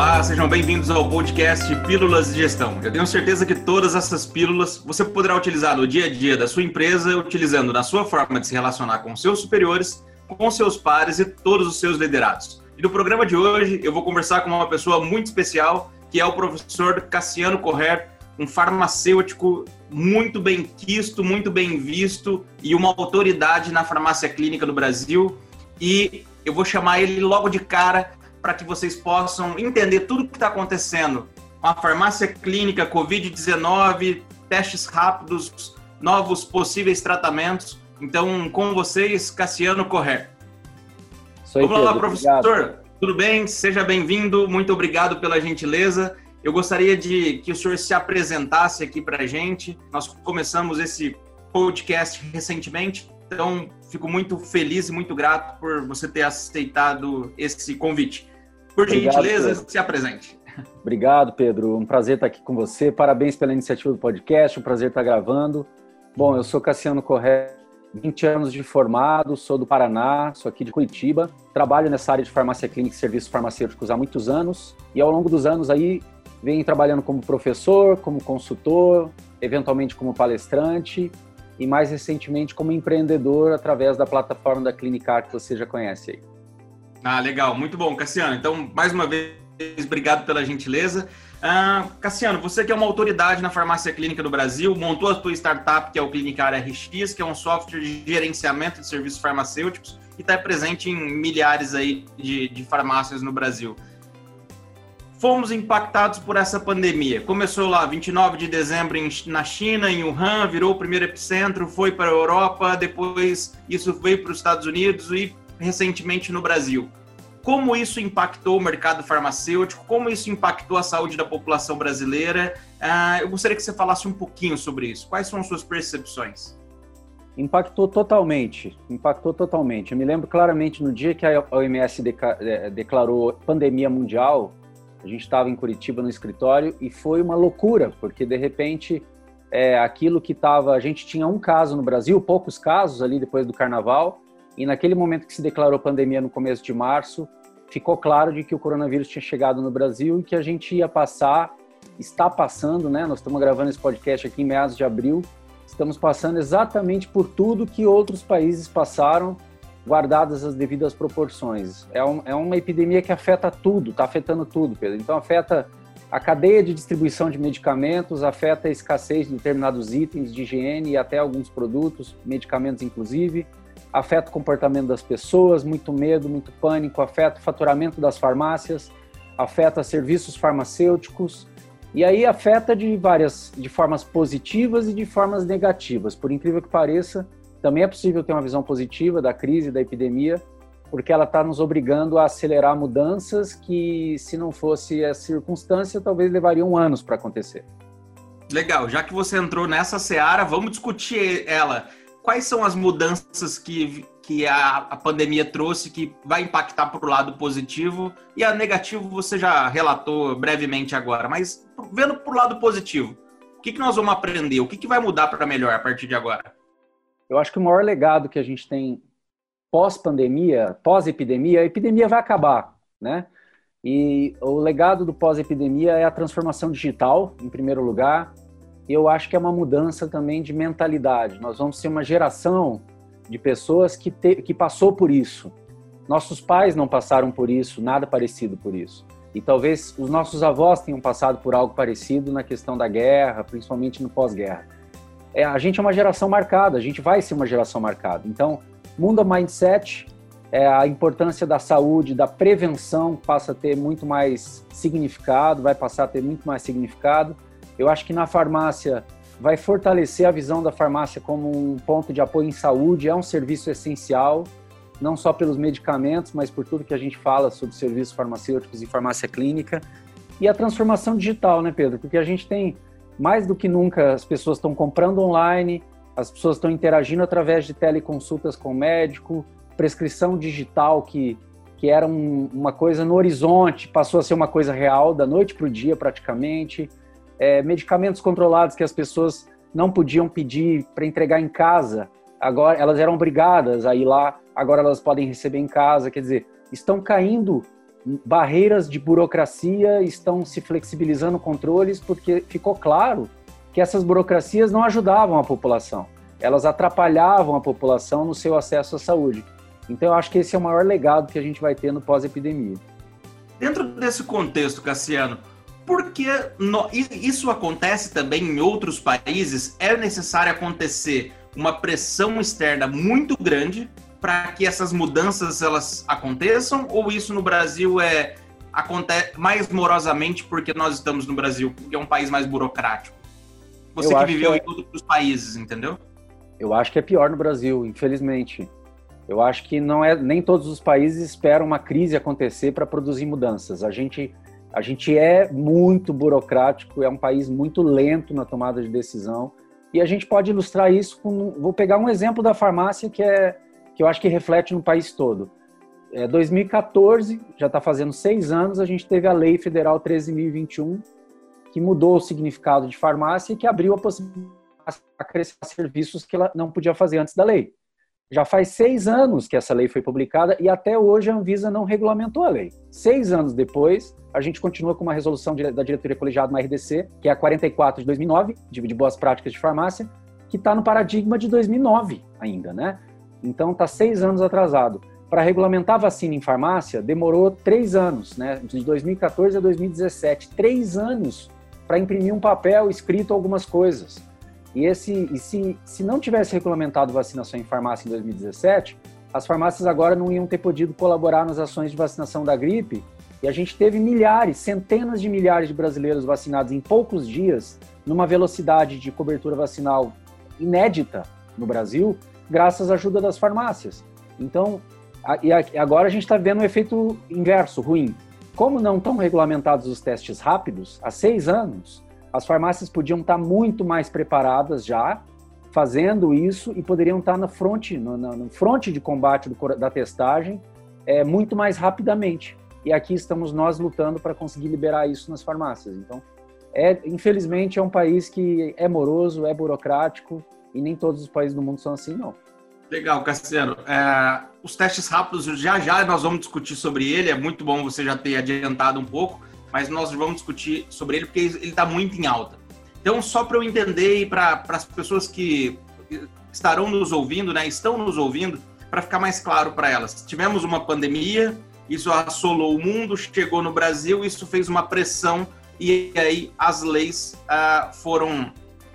Olá, sejam bem-vindos ao podcast Pílulas de Gestão. Eu tenho certeza que todas essas pílulas você poderá utilizar no dia a dia da sua empresa, utilizando na sua forma de se relacionar com seus superiores, com seus pares e todos os seus liderados. E no programa de hoje eu vou conversar com uma pessoa muito especial, que é o professor Cassiano Correr, um farmacêutico muito bem quisto, muito bem visto e uma autoridade na farmácia clínica do Brasil. E eu vou chamar ele logo de cara para que vocês possam entender tudo o que está acontecendo com a farmácia clínica, Covid-19, testes rápidos, novos possíveis tratamentos. Então, com vocês, Cassiano Correr. Vamos lá, professor. Obrigado. Tudo bem? Seja bem-vindo. Muito obrigado pela gentileza. Eu gostaria de que o senhor se apresentasse aqui para a gente. Nós começamos esse podcast recentemente, então fico muito feliz e muito grato por você ter aceitado esse convite. Por Obrigado, gentileza, Pedro. se apresente. Obrigado, Pedro. Um prazer estar aqui com você. Parabéns pela iniciativa do podcast. Um prazer estar gravando. Bom, eu sou Cassiano Correia, 20 anos de formado, sou do Paraná, sou aqui de Curitiba. Trabalho nessa área de farmácia clínica e serviços farmacêuticos há muitos anos. E ao longo dos anos aí, venho trabalhando como professor, como consultor, eventualmente como palestrante e mais recentemente como empreendedor através da plataforma da Clinicar que você já conhece aí. Ah, legal, muito bom, Cassiano. Então, mais uma vez, obrigado pela gentileza. Ah, Cassiano, você que é uma autoridade na farmácia clínica do Brasil, montou a sua startup, que é o Clinicar RX, que é um software de gerenciamento de serviços farmacêuticos e está presente em milhares aí de, de farmácias no Brasil. Fomos impactados por essa pandemia. Começou lá 29 de dezembro em, na China, em Wuhan, virou o primeiro epicentro, foi para a Europa, depois isso veio para os Estados Unidos e recentemente no Brasil. Como isso impactou o mercado farmacêutico? Como isso impactou a saúde da população brasileira? Uh, eu gostaria que você falasse um pouquinho sobre isso. Quais são as suas percepções? Impactou totalmente, impactou totalmente. Eu me lembro claramente no dia que a OMS é, declarou pandemia mundial, a gente estava em Curitiba no escritório e foi uma loucura, porque de repente é, aquilo que estava. A gente tinha um caso no Brasil, poucos casos ali depois do carnaval, e naquele momento que se declarou pandemia no começo de março, ficou claro de que o coronavírus tinha chegado no Brasil e que a gente ia passar, está passando, né? Nós estamos gravando esse podcast aqui em meados de abril, estamos passando exatamente por tudo que outros países passaram, guardadas as devidas proporções. É, um, é uma epidemia que afeta tudo, está afetando tudo, Pedro. Então afeta a cadeia de distribuição de medicamentos, afeta a escassez de determinados itens de higiene e até alguns produtos, medicamentos inclusive afeta o comportamento das pessoas, muito medo, muito pânico, afeta o faturamento das farmácias, afeta serviços farmacêuticos e aí afeta de várias de formas positivas e de formas negativas. Por incrível que pareça, também é possível ter uma visão positiva da crise, da epidemia, porque ela está nos obrigando a acelerar mudanças que, se não fosse a circunstância, talvez levariam anos para acontecer. Legal, já que você entrou nessa seara, vamos discutir ela quais são as mudanças que, que a, a pandemia trouxe que vai impactar para o lado positivo e a negativo você já relatou brevemente agora, mas vendo para o lado positivo, o que, que nós vamos aprender? O que, que vai mudar para melhor a partir de agora? Eu acho que o maior legado que a gente tem pós-pandemia, pós-epidemia, a epidemia vai acabar, né? E o legado do pós-epidemia é a transformação digital, em primeiro lugar, eu acho que é uma mudança também de mentalidade. Nós vamos ser uma geração de pessoas que, te, que passou por isso. Nossos pais não passaram por isso, nada parecido por isso. E talvez os nossos avós tenham passado por algo parecido na questão da guerra, principalmente no pós-guerra. É, a gente é uma geração marcada, a gente vai ser uma geração marcada. Então, mundo mindset, é, a importância da saúde, da prevenção passa a ter muito mais significado, vai passar a ter muito mais significado eu acho que na farmácia vai fortalecer a visão da farmácia como um ponto de apoio em saúde, é um serviço essencial, não só pelos medicamentos, mas por tudo que a gente fala sobre serviços farmacêuticos e farmácia clínica. E a transformação digital, né, Pedro? Porque a gente tem, mais do que nunca, as pessoas estão comprando online, as pessoas estão interagindo através de teleconsultas com o médico, prescrição digital que, que era um, uma coisa no horizonte, passou a ser uma coisa real, da noite para o dia praticamente é, medicamentos controlados que as pessoas não podiam pedir para entregar em casa, agora elas eram obrigadas a ir lá, agora elas podem receber em casa. Quer dizer, estão caindo barreiras de burocracia estão se flexibilizando controles porque ficou claro que essas burocracias não ajudavam a população, elas atrapalhavam a população no seu acesso à saúde. Então, eu acho que esse é o maior legado que a gente vai ter no pós-epidemia. Dentro desse contexto, Cassiano, por que isso acontece também em outros países? É necessário acontecer uma pressão externa muito grande para que essas mudanças elas aconteçam? Ou isso no Brasil é acontece mais morosamente porque nós estamos no Brasil, porque é um país mais burocrático? Você que viveu que é... em outros países, entendeu? Eu acho que é pior no Brasil, infelizmente. Eu acho que não é nem todos os países esperam uma crise acontecer para produzir mudanças. A gente a gente é muito burocrático, é um país muito lento na tomada de decisão. E a gente pode ilustrar isso com. Vou pegar um exemplo da farmácia que, é, que eu acho que reflete no país todo. É 2014, já está fazendo seis anos, a gente teve a Lei Federal 13.021, que mudou o significado de farmácia e que abriu a possibilidade de acrescentar serviços que ela não podia fazer antes da lei. Já faz seis anos que essa lei foi publicada e até hoje a Anvisa não regulamentou a lei. Seis anos depois, a gente continua com uma resolução da diretoria colegiada na RDC, que é a 44 de 2009, de, boas práticas de farmácia, que está no paradigma de 2009 ainda, né? Então está seis anos atrasado. Para regulamentar vacina em farmácia, demorou três anos, né? De 2014 a 2017, três anos para imprimir um papel escrito algumas coisas. E, esse, e se, se não tivesse regulamentado vacinação em farmácia em 2017, as farmácias agora não iam ter podido colaborar nas ações de vacinação da gripe. E a gente teve milhares, centenas de milhares de brasileiros vacinados em poucos dias, numa velocidade de cobertura vacinal inédita no Brasil, graças à ajuda das farmácias. Então, a, e agora a gente está vendo um efeito inverso, ruim. Como não estão regulamentados os testes rápidos, há seis anos, as farmácias podiam estar muito mais preparadas já, fazendo isso e poderiam estar na frente, no, no fronte de combate do, da testagem é, muito mais rapidamente. E aqui estamos nós lutando para conseguir liberar isso nas farmácias. Então, é, infelizmente, é um país que é moroso, é burocrático e nem todos os países do mundo são assim, não. Legal, Cassiano. É, os testes rápidos, já já nós vamos discutir sobre ele. É muito bom você já ter adiantado um pouco mas nós vamos discutir sobre ele porque ele está muito em alta. Então, só para eu entender e para as pessoas que estarão nos ouvindo, né, estão nos ouvindo, para ficar mais claro para elas. Tivemos uma pandemia, isso assolou o mundo, chegou no Brasil, isso fez uma pressão e aí as leis ah, foram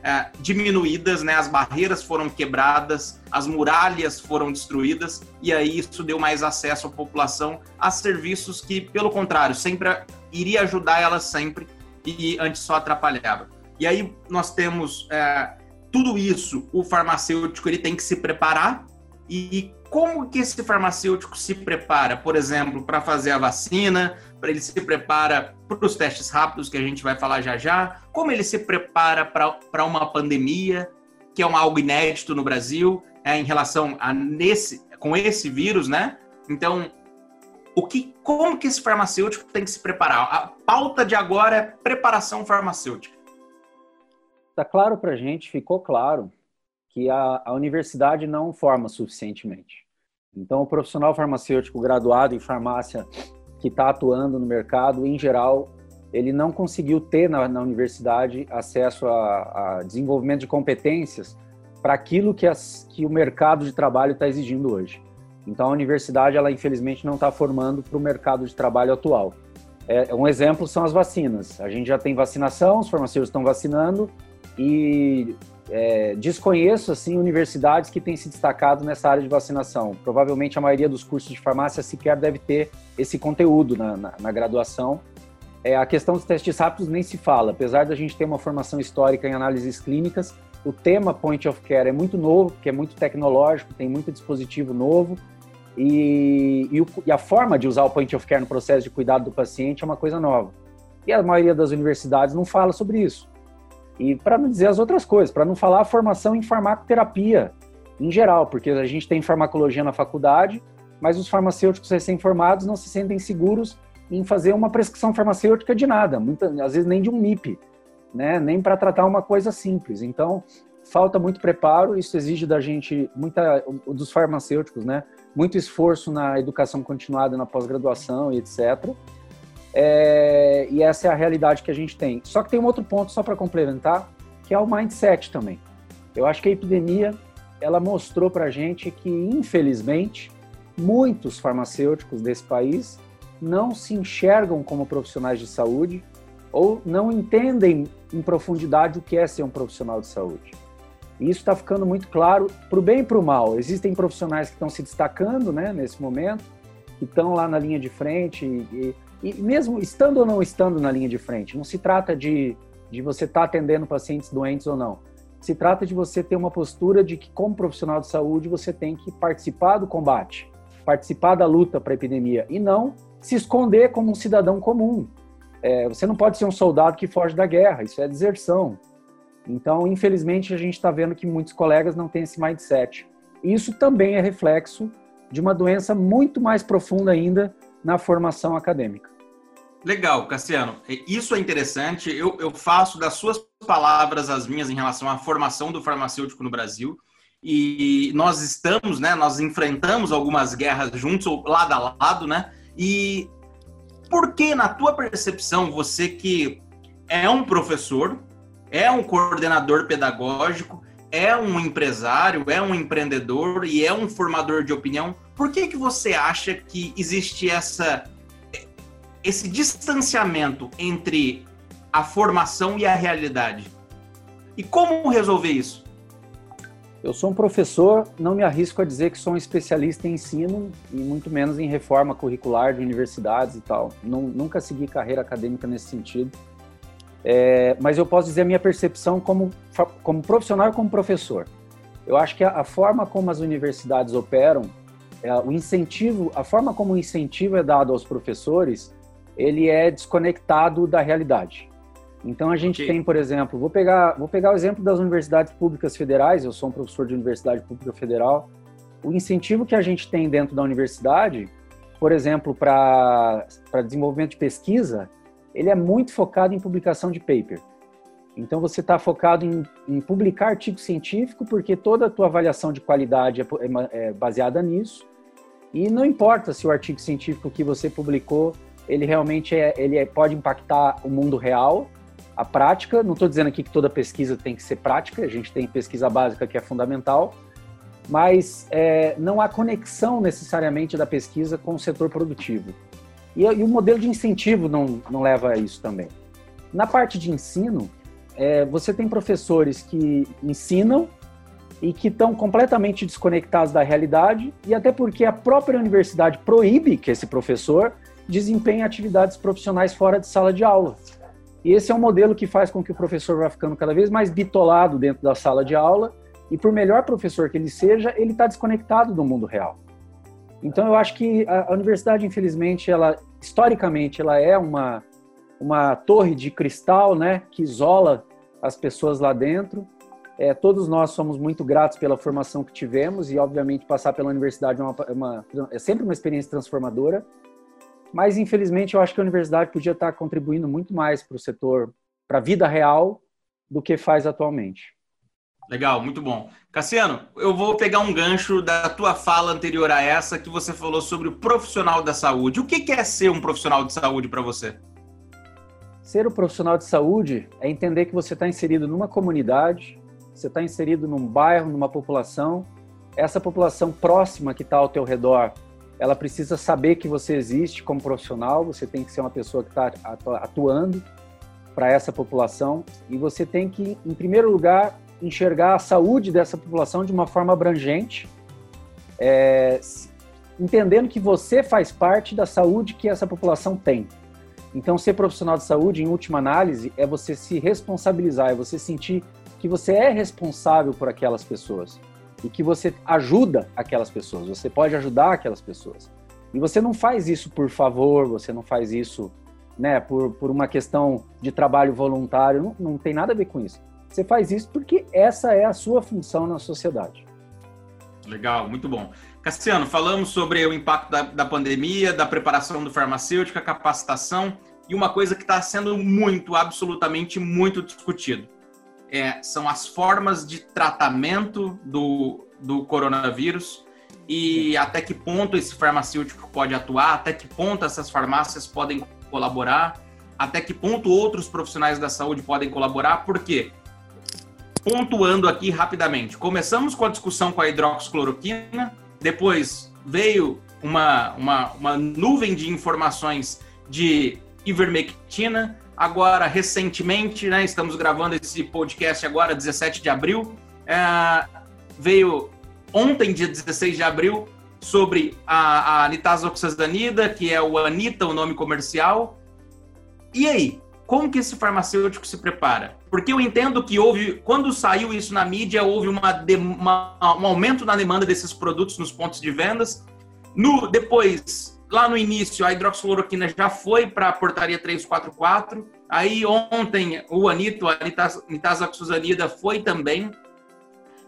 ah, diminuídas, né, as barreiras foram quebradas, as muralhas foram destruídas e aí isso deu mais acesso à população a serviços que, pelo contrário, sempre iria ajudar ela sempre e antes só atrapalhava. E aí nós temos é, tudo isso, o farmacêutico ele tem que se preparar e como que esse farmacêutico se prepara, por exemplo, para fazer a vacina, para ele se prepara para os testes rápidos que a gente vai falar já já, como ele se prepara para uma pandemia, que é um algo inédito no Brasil, é, em relação a nesse com esse vírus, né? Então, o que, como que esse farmacêutico tem que se preparar? A pauta de agora é preparação farmacêutica. Está claro para a gente, ficou claro que a, a universidade não forma suficientemente. Então, o profissional farmacêutico graduado em farmácia que está atuando no mercado, em geral, ele não conseguiu ter na, na universidade acesso a, a, desenvolvimento de competências para aquilo que, as, que o mercado de trabalho está exigindo hoje. Então a universidade, ela infelizmente não está formando para o mercado de trabalho atual. É, um exemplo são as vacinas. A gente já tem vacinação, os farmacêuticos estão vacinando e é, desconheço assim universidades que têm se destacado nessa área de vacinação. Provavelmente a maioria dos cursos de farmácia sequer deve ter esse conteúdo na, na, na graduação. É, a questão dos testes rápidos nem se fala, apesar da gente ter uma formação histórica em análises clínicas, o tema point of care é muito novo, porque é muito tecnológico, tem muito dispositivo novo e, e, o, e, a forma de usar o point of care no processo de cuidado do paciente é uma coisa nova. E a maioria das universidades não fala sobre isso. E para não dizer as outras coisas, para não falar a formação em farmacoterapia em geral, porque a gente tem farmacologia na faculdade, mas os farmacêuticos recém-formados não se sentem seguros em fazer uma prescrição farmacêutica de nada, muitas, às vezes nem de um MIP, né? nem para tratar uma coisa simples. Então, falta muito preparo, isso exige da gente, muita, dos farmacêuticos, né? muito esforço na educação continuada, na pós-graduação e etc. É, e essa é a realidade que a gente tem. Só que tem um outro ponto, só para complementar, que é o mindset também. Eu acho que a epidemia ela mostrou para a gente que, infelizmente, muitos farmacêuticos desse país não se enxergam como profissionais de saúde ou não entendem em profundidade o que é ser um profissional de saúde. E isso está ficando muito claro para o bem e para o mal. Existem profissionais que estão se destacando né, nesse momento, que estão lá na linha de frente, e, e, mesmo estando ou não estando na linha de frente, não se trata de, de você estar tá atendendo pacientes doentes ou não. Se trata de você ter uma postura de que, como profissional de saúde, você tem que participar do combate, participar da luta para a epidemia e não se esconder como um cidadão comum. É, você não pode ser um soldado que foge da guerra, isso é deserção. Então, infelizmente, a gente está vendo que muitos colegas não têm esse mindset. Isso também é reflexo de uma doença muito mais profunda ainda na formação acadêmica. Legal, Cassiano. Isso é interessante. Eu, eu faço das suas palavras as minhas em relação à formação do farmacêutico no Brasil. E nós estamos, né? Nós enfrentamos algumas guerras juntos, lado a lado, né? E por que, na tua percepção, você que é um professor, é um coordenador pedagógico, é um empresário, é um empreendedor e é um formador de opinião, por que, que você acha que existe essa, esse distanciamento entre a formação e a realidade? E como resolver isso? Eu sou um professor, não me arrisco a dizer que sou um especialista em ensino e muito menos em reforma curricular de universidades e tal. nunca segui carreira acadêmica nesse sentido. É, mas eu posso dizer a minha percepção como, como profissional e como professor. Eu acho que a, a forma como as universidades operam, o incentivo, a forma como o incentivo é dado aos professores, ele é desconectado da realidade. Então a gente okay. tem, por exemplo, vou pegar, vou pegar o exemplo das universidades públicas federais, eu sou um professor de universidade pública federal. O incentivo que a gente tem dentro da universidade, por exemplo, para desenvolvimento de pesquisa, ele é muito focado em publicação de paper. Então você está focado em, em, publicar artigo científico, porque toda a tua avaliação de qualidade é, é, é, baseada nisso. E não importa se o artigo científico que você publicou ele realmente é, ele é, pode impactar o mundo real, a prática. Não estou dizendo aqui que toda pesquisa tem que ser prática. A gente tem pesquisa básica que é fundamental, mas é, não há conexão necessariamente da pesquisa com o setor produtivo. E, e, o modelo de incentivo não, não leva a isso também. Na parte de ensino, é, você tem professores que ensinam e que estão completamente desconectados da realidade, e até porque a própria universidade proíbe que esse professor desempenhe atividades profissionais fora de sala de aula. E esse é um modelo que faz com que o professor vá ficando cada vez mais bitolado dentro da sala de aula, e por melhor professor que ele seja, ele está desconectado do mundo real. Então eu acho que a, universidade, infelizmente, ela historicamente ela é uma uma torre de cristal, né, que isola as pessoas lá dentro. É, todos nós somos muito gratos pela formação que tivemos e, obviamente, passar pela universidade é, uma, uma, é sempre uma experiência transformadora. Mas, infelizmente, eu acho que a universidade podia estar contribuindo muito mais para o setor, para a vida real, do que faz atualmente. Legal, muito bom. Cassiano, eu vou pegar um gancho da tua fala anterior a essa, que você falou sobre o profissional da saúde. O que é ser um profissional de saúde para você? Ser um profissional de saúde é entender que você está inserido numa comunidade, você está inserido num bairro, numa população. Essa população próxima que está ao teu redor, ela precisa saber que você existe como profissional. Você tem que ser uma pessoa que está atuando para essa população e você tem que, em primeiro lugar, enxergar a saúde dessa população de uma forma abrangente, é, entendendo que você faz parte da saúde que essa população tem. Então, ser profissional de saúde, em última análise, é você se responsabilizar, é você sentir que você é responsável por aquelas pessoas e que você ajuda aquelas pessoas, você pode ajudar aquelas pessoas. E você não faz isso por favor, você não faz isso né, por, por uma questão de trabalho voluntário, não, não tem nada a ver com isso. Você faz isso porque essa é a sua função na sociedade. Legal, muito bom. Cassiano, falamos sobre o impacto da, da pandemia, da preparação do farmacêutico, a capacitação, e uma coisa que está sendo muito, absolutamente muito discutido. É, são as formas de tratamento do, do coronavírus e até que ponto esse farmacêutico pode atuar, até que ponto essas farmácias podem colaborar, até que ponto outros profissionais da saúde podem colaborar, por quê? Pontuando aqui rapidamente, começamos com a discussão com a hidroxicloroquina, depois veio uma, uma, uma nuvem de informações de ivermectina, agora recentemente, né, estamos gravando esse podcast agora, 17 de abril, é, veio ontem, dia 16 de abril, sobre a, a nitazoxazanida, que é o Anita, o nome comercial. E aí, como que esse farmacêutico se prepara? Porque eu entendo que houve, quando saiu isso na mídia, houve uma, uma, um aumento na demanda desses produtos nos pontos de vendas. No, depois, lá no início, a hidroxicloroquina já foi para a portaria 344. Aí ontem, o Anito, a nitazoxazanida foi também.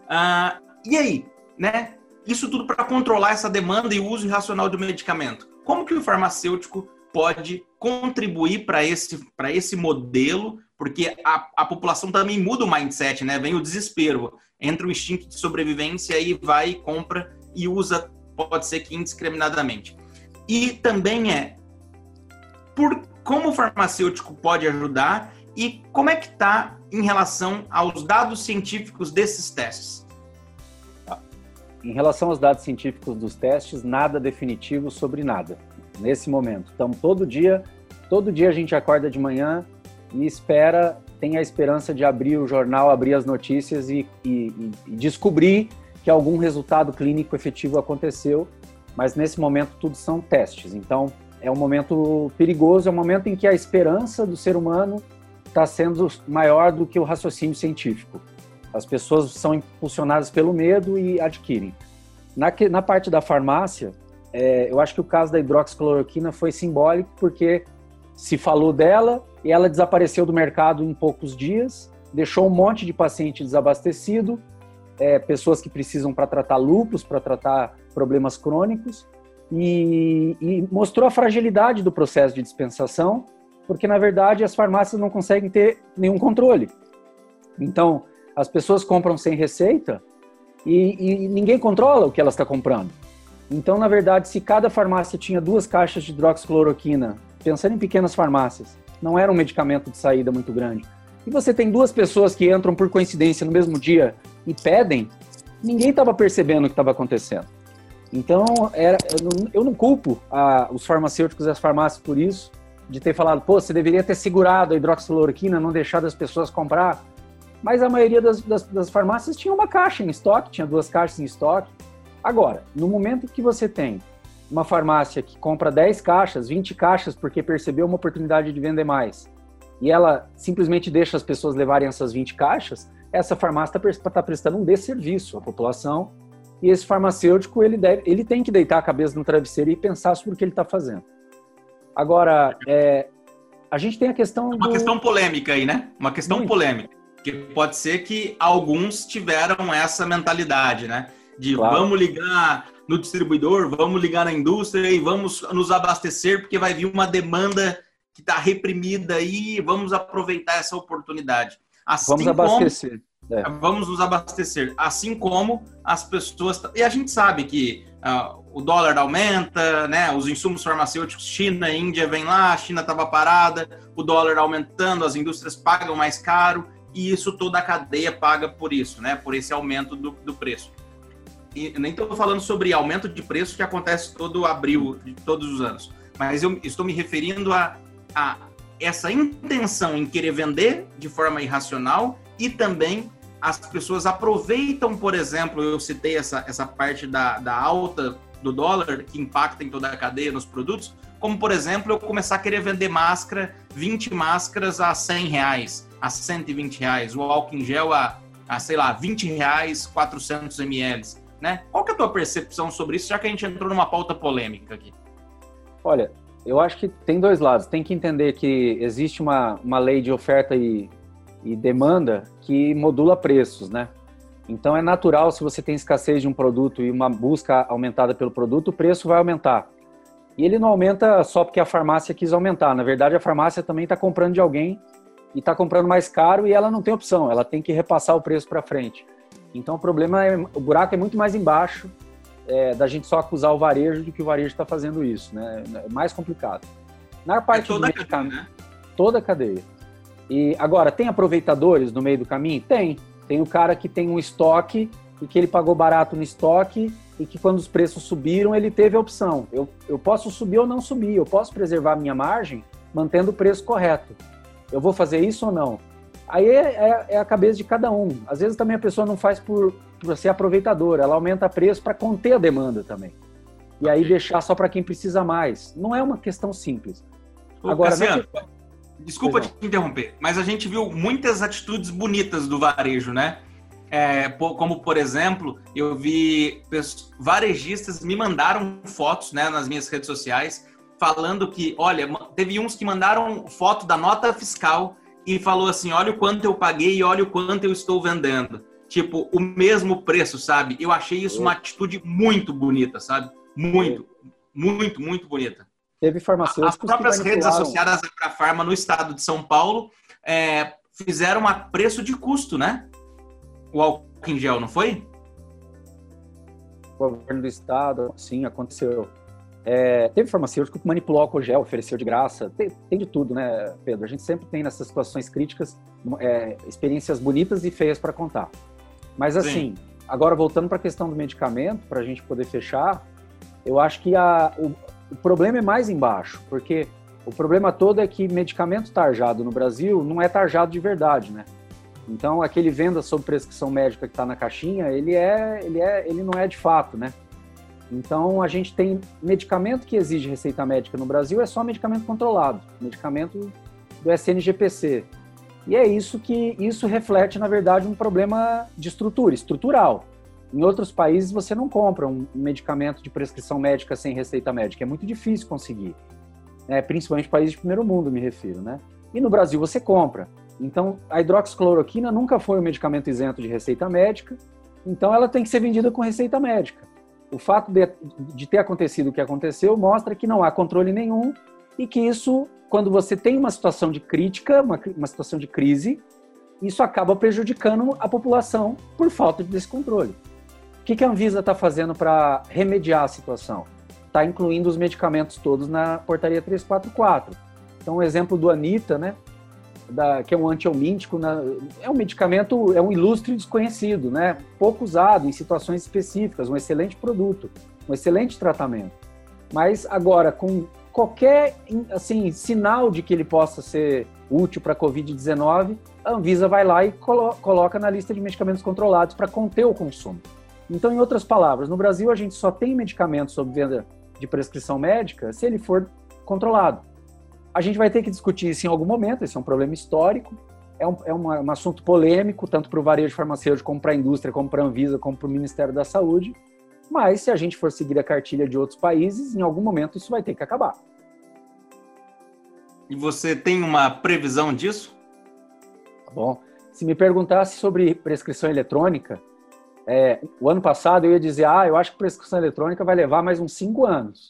Ah, e aí, né? Isso tudo para controlar essa demanda e o uso irracional do medicamento. Como que o farmacêutico pode contribuir para esse, esse modelo? Porque a, a população também muda o mindset, né? Vem o desespero, entra o instinto de sobrevivência e vai, compra e usa, pode ser que indiscriminadamente. E também é por como o farmacêutico pode ajudar e como é que está em relação aos dados científicos desses testes. Em relação aos dados científicos dos testes, nada definitivo sobre nada, nesse momento. Então, todo dia, todo dia a gente acorda de manhã e espera, tem a esperança de abrir o jornal, abrir as notícias e, e, e descobrir que algum resultado clínico efetivo aconteceu, mas nesse momento tudo são testes. Então, é um momento perigoso, é um momento em que a esperança do ser humano está sendo maior do que o raciocínio científico. As pessoas são impulsionadas pelo medo e adquirem. Na, na parte da farmácia, é, eu acho que o caso da hidroxicloroquina foi simbólico porque se falou dela e ela desapareceu do mercado em poucos dias, deixou um monte de paciente desabastecido, é, pessoas que precisam para tratar lupus, para tratar problemas crônicos, e, e mostrou a fragilidade do processo de dispensação, porque na verdade as farmácias não conseguem ter nenhum controle. Então, as pessoas compram sem receita e, e ninguém controla o que elas estão tá comprando. Então, na verdade, se cada farmácia tinha duas caixas de hidroxicloroquina, pensando em pequenas farmácias, não era um medicamento de saída muito grande, e você tem duas pessoas que entram por coincidência no mesmo dia e pedem, ninguém estava percebendo o que estava acontecendo. Então, era, eu, não, eu não culpo a, os farmacêuticos e as farmácias por isso, de ter falado, pô, você deveria ter segurado a hidroxicloroquina, não deixado as pessoas comprar mas a maioria das, das, das, farmácias tinha uma caixa em estoque, tinha duas caixas em estoque. Agora, no momento que você tem uma farmácia que compra 10 caixas, 20 caixas porque percebeu uma oportunidade de vender mais, e ela simplesmente deixa as pessoas levarem essas 20 caixas, essa farmácia está tá prestando um desserviço à população, e esse farmacêutico ele, deve, ele tem que deitar a cabeça no travesseiro e pensar sobre o que ele está fazendo. Agora, é, a gente tem a questão. Uma do... questão polêmica aí, né? Uma questão Muito. polêmica. Que pode ser que alguns tiveram essa mentalidade, né? De claro. vamos ligar no distribuidor, vamos ligar na indústria e vamos nos abastecer, porque vai vir uma demanda que está reprimida aí, vamos aproveitar essa oportunidade. Assim vamos abastecer. Como, é. Vamos nos abastecer. Assim como as pessoas. E a gente sabe que uh, o dólar aumenta, né? Os insumos farmacêuticos, China, Índia vem lá, a China estava parada, o dólar aumentando, as indústrias pagam mais caro e isso toda a cadeia paga por isso, né? Por esse aumento do, do preço. E nem estou falando sobre aumento de preço que acontece todo abril de todos os anos, mas eu estou me referindo a, a essa intenção em querer vender de forma irracional e também as pessoas aproveitam, por exemplo, eu citei essa, essa parte da, da alta do dólar que impacta em toda a cadeia nos produtos, como por exemplo eu começar a querer vender máscara, 20 máscaras a 100 reais a 120 reais, o álcool em gel a, a sei lá, 20 reais, 400 ml, né? Qual que é a tua percepção sobre isso, já que a gente entrou numa pauta polêmica aqui? Olha, eu acho que tem dois lados. Tem que entender que existe uma, uma lei de oferta e, e demanda que modula preços, né? Então é natural, se você tem escassez de um produto e uma busca aumentada pelo produto, o preço vai aumentar. E ele não aumenta só porque a farmácia quis aumentar. Na verdade, a farmácia também está comprando de alguém e está comprando mais caro e ela não tem opção, ela tem que repassar o preço para frente. Então o problema é, o buraco é muito mais embaixo. é, da gente só acusar o varejo de que o varejo está fazendo isso, né? É mais complicado. Na parte é toda a cadeia, né? Toda a cadeia. E agora, tem aproveitadores no meio do caminho? Tem. Tem o cara que tem um estoque e que ele pagou barato no estoque e que quando os preços subiram, ele teve a opção. Eu, eu posso subir ou não subir, eu posso preservar a minha margem mantendo o preço correto. Eu vou fazer isso ou não? Aí é, é, é a cabeça de cada um. Às vezes também a pessoa não faz por, por ser aproveitadora, ela aumenta preço para conter a demanda também. E aí deixar só para quem precisa mais. Não é uma questão simples. Ô, Agora, Cassiano, desculpa te interromper, mas a gente viu muitas atitudes bonitas do varejo, né? É, como, por exemplo, eu vi varejistas me mandaram fotos né, nas minhas redes sociais falando que, olha, teve uns que mandaram foto da nota fiscal e falou assim: olha o quanto eu paguei e olha o quanto eu estou vendendo. Tipo, o mesmo preço, sabe? Eu achei isso uma atitude muito bonita, sabe? Muito, muito, muito bonita. Teve farmacêuticos. As próprias redes associadas à Farma no estado de São Paulo é, fizeram a preço de custo, né? O álcool em gel, não foi? O governo do estado, sim, aconteceu. É, teve farmacêutico que manipulou álcool gel, ofereceu de graça. Tem, tem, de tudo, né, Pedro? A gente sempre tem nessas situações críticas é, experiências bonitas e feias para contar. Mas assim, Sim. agora voltando para a questão do medicamento, para a gente poder fechar, eu acho que a, o, o problema é mais embaixo, porque o problema todo é que medicamento tarjado no Brasil não é tarjado de verdade, né? Então, aquele venda sob prescrição médica que está na caixinha, ele é, ele é, ele não é de fato, né? Então, a gente tem medicamento que exige receita médica no Brasil, é só medicamento controlado, medicamento do SNGPC. E é isso que isso reflete, na verdade, um problema de estrutura, estrutural. Em outros países, você não compra um medicamento de prescrição médica sem receita médica, é muito difícil conseguir. É, principalmente países de primeiro mundo, me refiro, né? E no Brasil você compra. Então, a hidroxicloroquina nunca foi um medicamento isento de receita médica, então ela tem que ser vendida com receita médica o fato de, de ter acontecido o que aconteceu mostra que não há controle nenhum e que isso, quando você tem uma situação de crítica, uma, uma situação de crise, isso acaba prejudicando a população por falta desse controle. Que, que a Anvisa está fazendo para remediar a situação? Está incluindo os medicamentos todos na portaria 344. Então, o exemplo do Anitta, né? da, que é um antiomíntico, na, é um medicamento, é um ilustre desconhecido, né? Pouco usado em situações específicas, um excelente produto, um excelente tratamento. Mas agora, com qualquer assim sinal de que ele possa ser útil para a Covid-19, a Anvisa vai lá e colo coloca na lista de medicamentos controlados para conter o consumo. Então, em outras palavras, no Brasil a gente só tem medicamento sob venda de prescrição médica se ele for controlado. A gente vai ter que discutir isso em algum momento, esse é um problema histórico, é um, é uma, um assunto polêmico, tanto para o varejo farmacêutico, como para a indústria, como para a Anvisa, como para o Ministério da Saúde. Mas se a gente for seguir a cartilha de outros países, em algum momento isso vai ter que acabar. E você tem uma previsão disso? Tá bom. Se me perguntasse sobre prescrição eletrônica, é, o ano passado eu ia dizer, ah, eu acho que prescrição eletrônica vai levar mais uns cinco anos.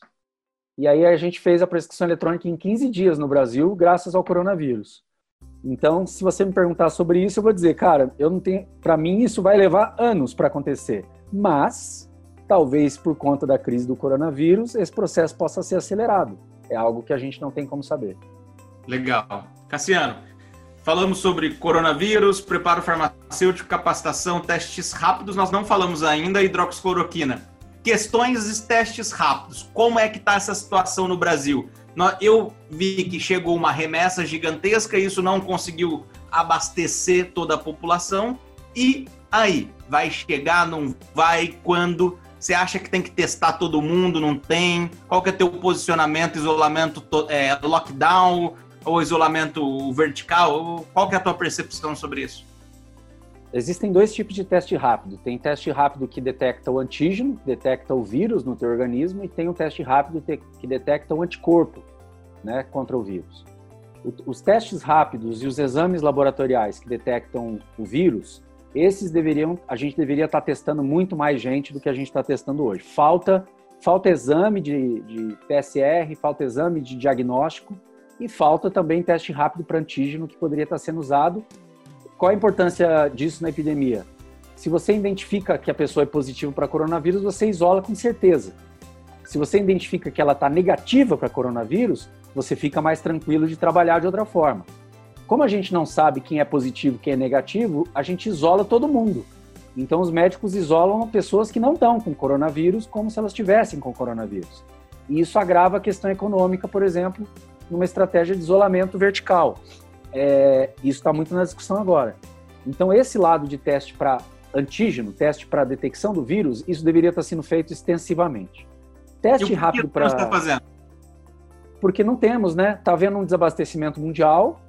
E aí a gente fez a prescrição eletrônica em 15 dias no Brasil, graças ao coronavírus. Então, se você me perguntar sobre isso, eu vou dizer, cara, eu não tenho, para mim isso vai levar anos para acontecer. Mas talvez por conta da crise do coronavírus, esse processo possa ser acelerado. É algo que a gente não tem como saber. Legal. Cassiano, falamos sobre coronavírus, preparo farmacêutico, capacitação, testes rápidos, nós não falamos ainda hidroxicloroquina questões e testes rápidos. Como é que está essa situação no Brasil? Eu vi que chegou uma remessa gigantesca, isso não conseguiu abastecer toda a população. E aí, vai chegar, não vai, quando? Você acha que tem que testar todo mundo? Não tem? Qual que é teu posicionamento? Isolamento, é, lockdown ou isolamento vertical? Qual que é a tua percepção sobre isso? Existem dois tipos de teste rápido. Tem teste rápido que detecta o antígeno, que detecta o vírus no teu organismo, e tem o teste rápido que detecta o anticorpo né, contra o vírus. Os testes rápidos e os exames laboratoriais que detectam o vírus, esses deveriam, a gente deveria estar testando muito mais gente do que a gente está testando hoje. Falta, falta exame de, de PSR, falta exame de diagnóstico e falta também teste rápido para antígeno que poderia estar sendo usado qual a importância disso na epidemia? Se você identifica que a pessoa é positiva para coronavírus, você isola com certeza. Se você identifica que ela está negativa para coronavírus, você fica mais tranquilo de trabalhar de outra forma. Como a gente não sabe quem é positivo, quem é negativo, a gente isola todo mundo. Então os médicos isolam pessoas que não estão com coronavírus como se elas estivessem com coronavírus. E isso agrava a questão econômica, por exemplo, numa estratégia de isolamento vertical. É, isso está muito na discussão agora. Então esse lado de teste para antígeno, teste para detecção do vírus, isso deveria estar sendo feito extensivamente. Teste rápido para. está fazendo? Porque não temos, né? Está havendo um desabastecimento mundial.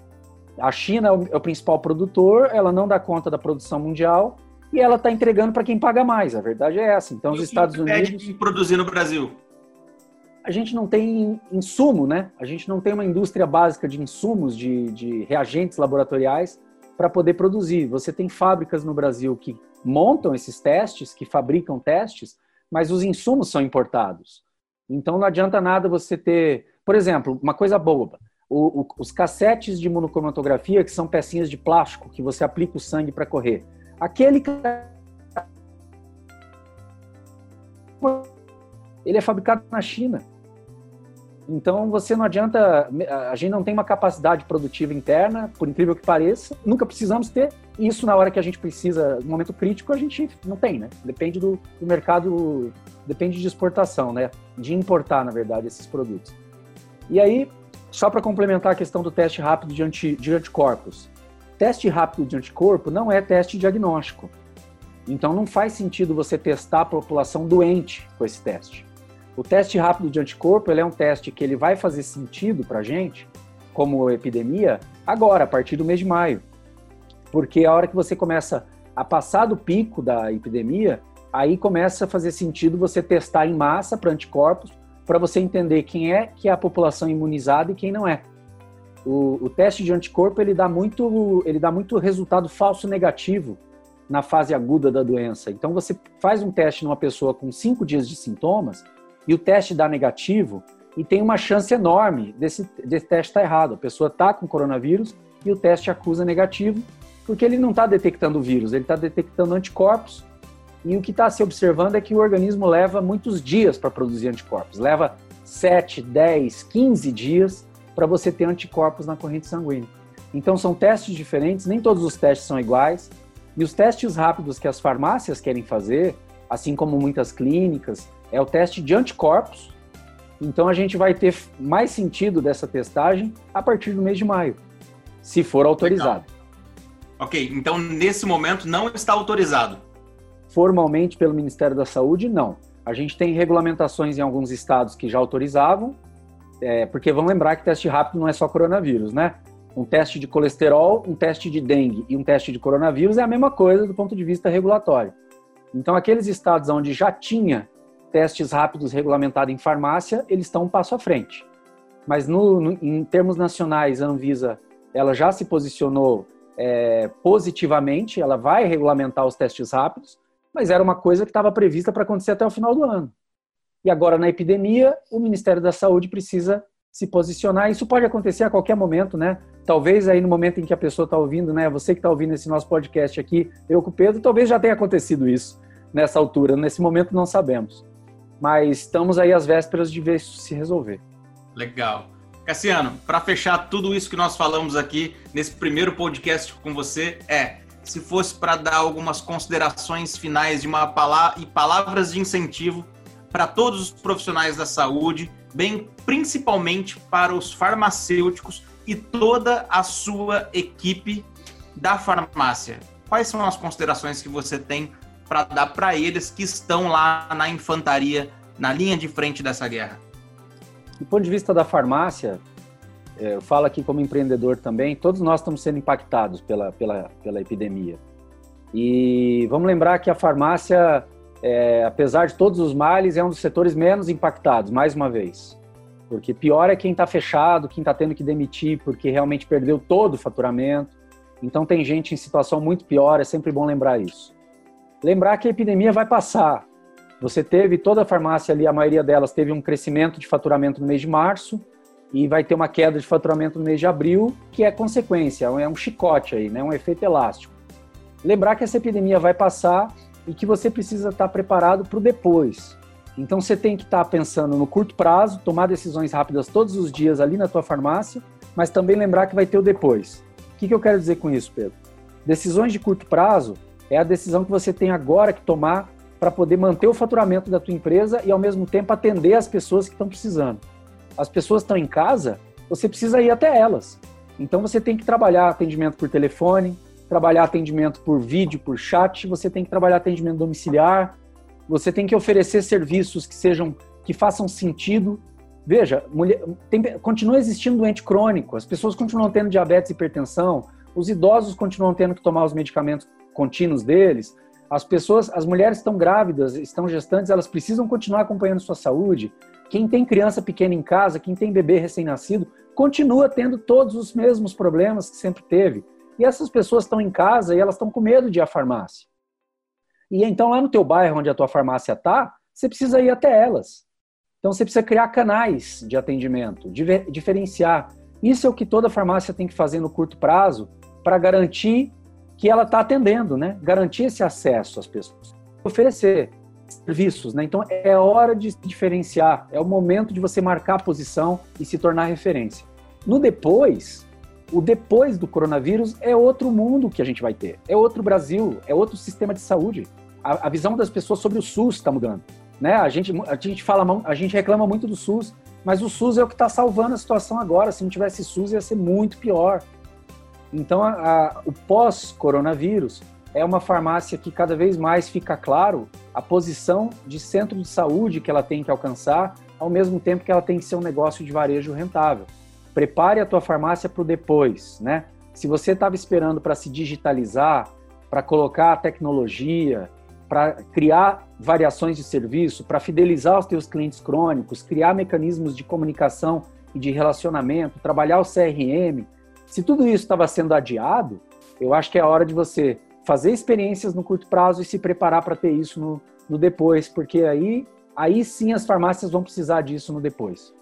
A China é o, é o principal produtor, ela não dá conta da produção mundial e ela está entregando para quem paga mais. A verdade é essa. Então, os Estados Unidos. produzir no Brasil? A gente não tem insumo, né? A gente não tem uma indústria básica de insumos, de, de reagentes laboratoriais para poder produzir. Você tem fábricas no Brasil que montam esses testes, que fabricam testes, mas os insumos são importados. Então não adianta nada você ter, por exemplo, uma coisa boba, o, o, os cassetes de monocromatografia, que são pecinhas de plástico que você aplica o sangue para correr. Aquele ele é fabricado na China. Então você não adianta, a gente não tem uma capacidade produtiva interna, por incrível que pareça, nunca precisamos ter. Isso na hora que a gente precisa, no momento crítico, a gente não tem, né? Depende do, do mercado, depende de exportação, né? De importar, na verdade, esses produtos. E aí, só para complementar a questão do teste rápido de, anti, de anticorpos. Teste rápido de anticorpo não é teste diagnóstico. Então não faz sentido você testar a população doente com esse teste. O teste rápido de anticorpo é um teste que ele vai fazer sentido para a gente, como epidemia, agora, a partir do mês de maio. Porque a hora que você começa a passar do pico da epidemia, aí começa a fazer sentido você testar em massa para anticorpos, para você entender quem é que é a população imunizada e quem não é. O, o, teste de anticorpo ele dá muito, ele dá muito resultado falso negativo na fase aguda da doença. Então você faz um teste numa pessoa com cinco dias de sintomas e o teste dá negativo, e tem uma chance enorme desse, desse teste estar tá errado. A pessoa está com coronavírus e o teste acusa negativo, porque ele não está detectando o vírus, ele está detectando anticorpos. E o que está se observando é que o organismo leva muitos dias para produzir anticorpos leva 7, 10, 15 dias para você ter anticorpos na corrente sanguínea. Então são testes diferentes, nem todos os testes são iguais. E os testes rápidos que as farmácias querem fazer, assim como muitas clínicas, é o teste de anticorpos. Então a gente vai ter mais sentido dessa testagem a partir do mês de maio, se for autorizado. Legal. Ok, então nesse momento não está autorizado. Formalmente pelo Ministério da Saúde, não. A gente tem regulamentações em alguns estados que já autorizavam, é, porque vamos lembrar que teste rápido não é só coronavírus, né? Um teste de colesterol, um teste de dengue e um teste de coronavírus é a mesma coisa do ponto de vista regulatório. Então, aqueles estados onde já tinha testes rápidos regulamentados em farmácia, eles estão um passo à frente. Mas no, no, em termos nacionais, a Anvisa ela já se posicionou é, positivamente, ela vai regulamentar os testes rápidos, mas era uma coisa que estava prevista para acontecer até o final do ano. E agora, na epidemia, o Ministério da Saúde precisa se posicionar. Isso pode acontecer a qualquer momento, né? Talvez aí no momento em que a pessoa está ouvindo, né? Você que está ouvindo esse nosso podcast aqui, eu com o Pedro, talvez já tenha acontecido isso nessa altura. Nesse momento não sabemos mas estamos aí às vésperas de ver isso se resolver. Legal. Cassiano, para fechar tudo isso que nós falamos aqui nesse primeiro podcast com você, é se fosse para dar algumas considerações finais de uma palavra e palavras de incentivo para todos os profissionais da saúde, bem principalmente para os farmacêuticos e toda a sua equipe da farmácia. Quais são as considerações que você tem para dar para eles que estão lá na infantaria, na linha de frente dessa guerra? Do ponto de vista da farmácia, é, eu falo aqui como empreendedor também, todos nós estamos sendo impactados pela, pela, pela epidemia. E vamos lembrar que a farmácia, é, apesar de todos os males, é um dos setores menos impactados, mais uma vez. Porque pior é quem está fechado, quem está tendo que demitir porque realmente perdeu todo o faturamento. Então tem gente em situação muito pior, é sempre bom lembrar isso. Lembrar que a epidemia vai passar. Você teve toda a farmácia ali, a maioria delas teve um crescimento de faturamento no mês de março e vai ter uma queda de faturamento no mês de abril, que é consequência, é um chicote aí, né? um efeito elástico. lembrar que essa epidemia vai passar e que você precisa estar preparado para o depois. Então você tem que estar pensando no curto prazo, tomar decisões rápidas todos os dias ali na tua farmácia, mas também lembrar que vai ter o depois. O que, que eu quero dizer com isso, Pedro? Decisões de curto prazo é a decisão que você tem agora que tomar para poder manter o faturamento da tua empresa e ao mesmo tempo atender as pessoas que estão precisando. As pessoas estão em casa, você precisa ir até elas. Então você tem que trabalhar atendimento por telefone, trabalhar atendimento por vídeo, por chat, você tem que trabalhar atendimento domiciliar, você tem que oferecer serviços que sejam que façam sentido. Veja, mulher, tem, continua existindo doente crônico, as pessoas continuam tendo diabetes e hipertensão, os idosos continuam tendo que tomar os medicamentos contínuos deles, as pessoas, as mulheres estão grávidas, estão gestantes, elas precisam continuar acompanhando sua saúde. Quem tem criança pequena em casa, quem tem bebê recém-nascido, continua tendo todos os mesmos problemas que sempre teve. E essas pessoas estão em casa e elas estão com medo de ir à farmácia. E então lá no teu bairro onde a tua farmácia está, você precisa ir até elas. Então você precisa criar canais de atendimento, diferenciar. Isso é o que toda farmácia tem que fazer no curto prazo para garantir que ela está atendendo, né? Garantir esse acesso às pessoas. Oferecer serviços, né? Então é hora de se diferenciar, é o momento de você marcar a posição e se tornar referência. No depois, o depois do coronavírus é outro mundo que a gente vai ter, é outro Brasil, é outro sistema de saúde. A, a visão das pessoas sobre o SUS está mudando, né? A gente, a gente fala, a gente reclama muito do SUS, mas o SUS é o que está salvando a situação agora. Se não tivesse SUS, ia ser muito pior. Então, a, a, o pós-coronavírus é uma farmácia que cada vez mais fica claro a posição de centro de saúde que ela tem que alcançar, ao mesmo tempo que ela tem que ser um negócio de varejo rentável. Prepare a tua farmácia para o depois, né? Se você estava esperando para se digitalizar, para colocar tecnologia, para criar variações de serviço, para fidelizar os teus clientes crônicos, criar mecanismos de comunicação e de relacionamento, trabalhar o CRM, se tudo isso estava sendo adiado, eu acho que é a hora de você fazer experiências no curto prazo e se preparar para ter isso no, no depois, porque aí, aí sim as farmácias vão precisar disso no depois.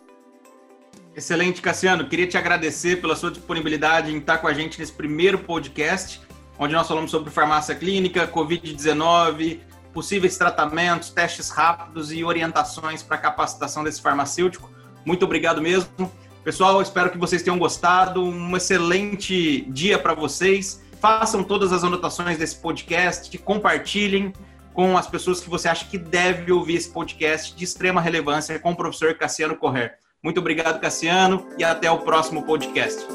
Excelente, Cassiano. Queria te agradecer pela sua disponibilidade em estar com a gente nesse primeiro podcast, onde nós falamos sobre farmácia clínica, Covid-19, possíveis tratamentos, testes rápidos e orientações para a capacitação desse farmacêutico. Muito obrigado mesmo. Pessoal, espero que vocês tenham gostado. Um excelente dia para vocês. Façam todas as anotações desse podcast, compartilhem com as pessoas que você acha que deve ouvir esse podcast de extrema relevância com o professor Cassiano Correr. Muito obrigado, Cassiano, e até o próximo podcast.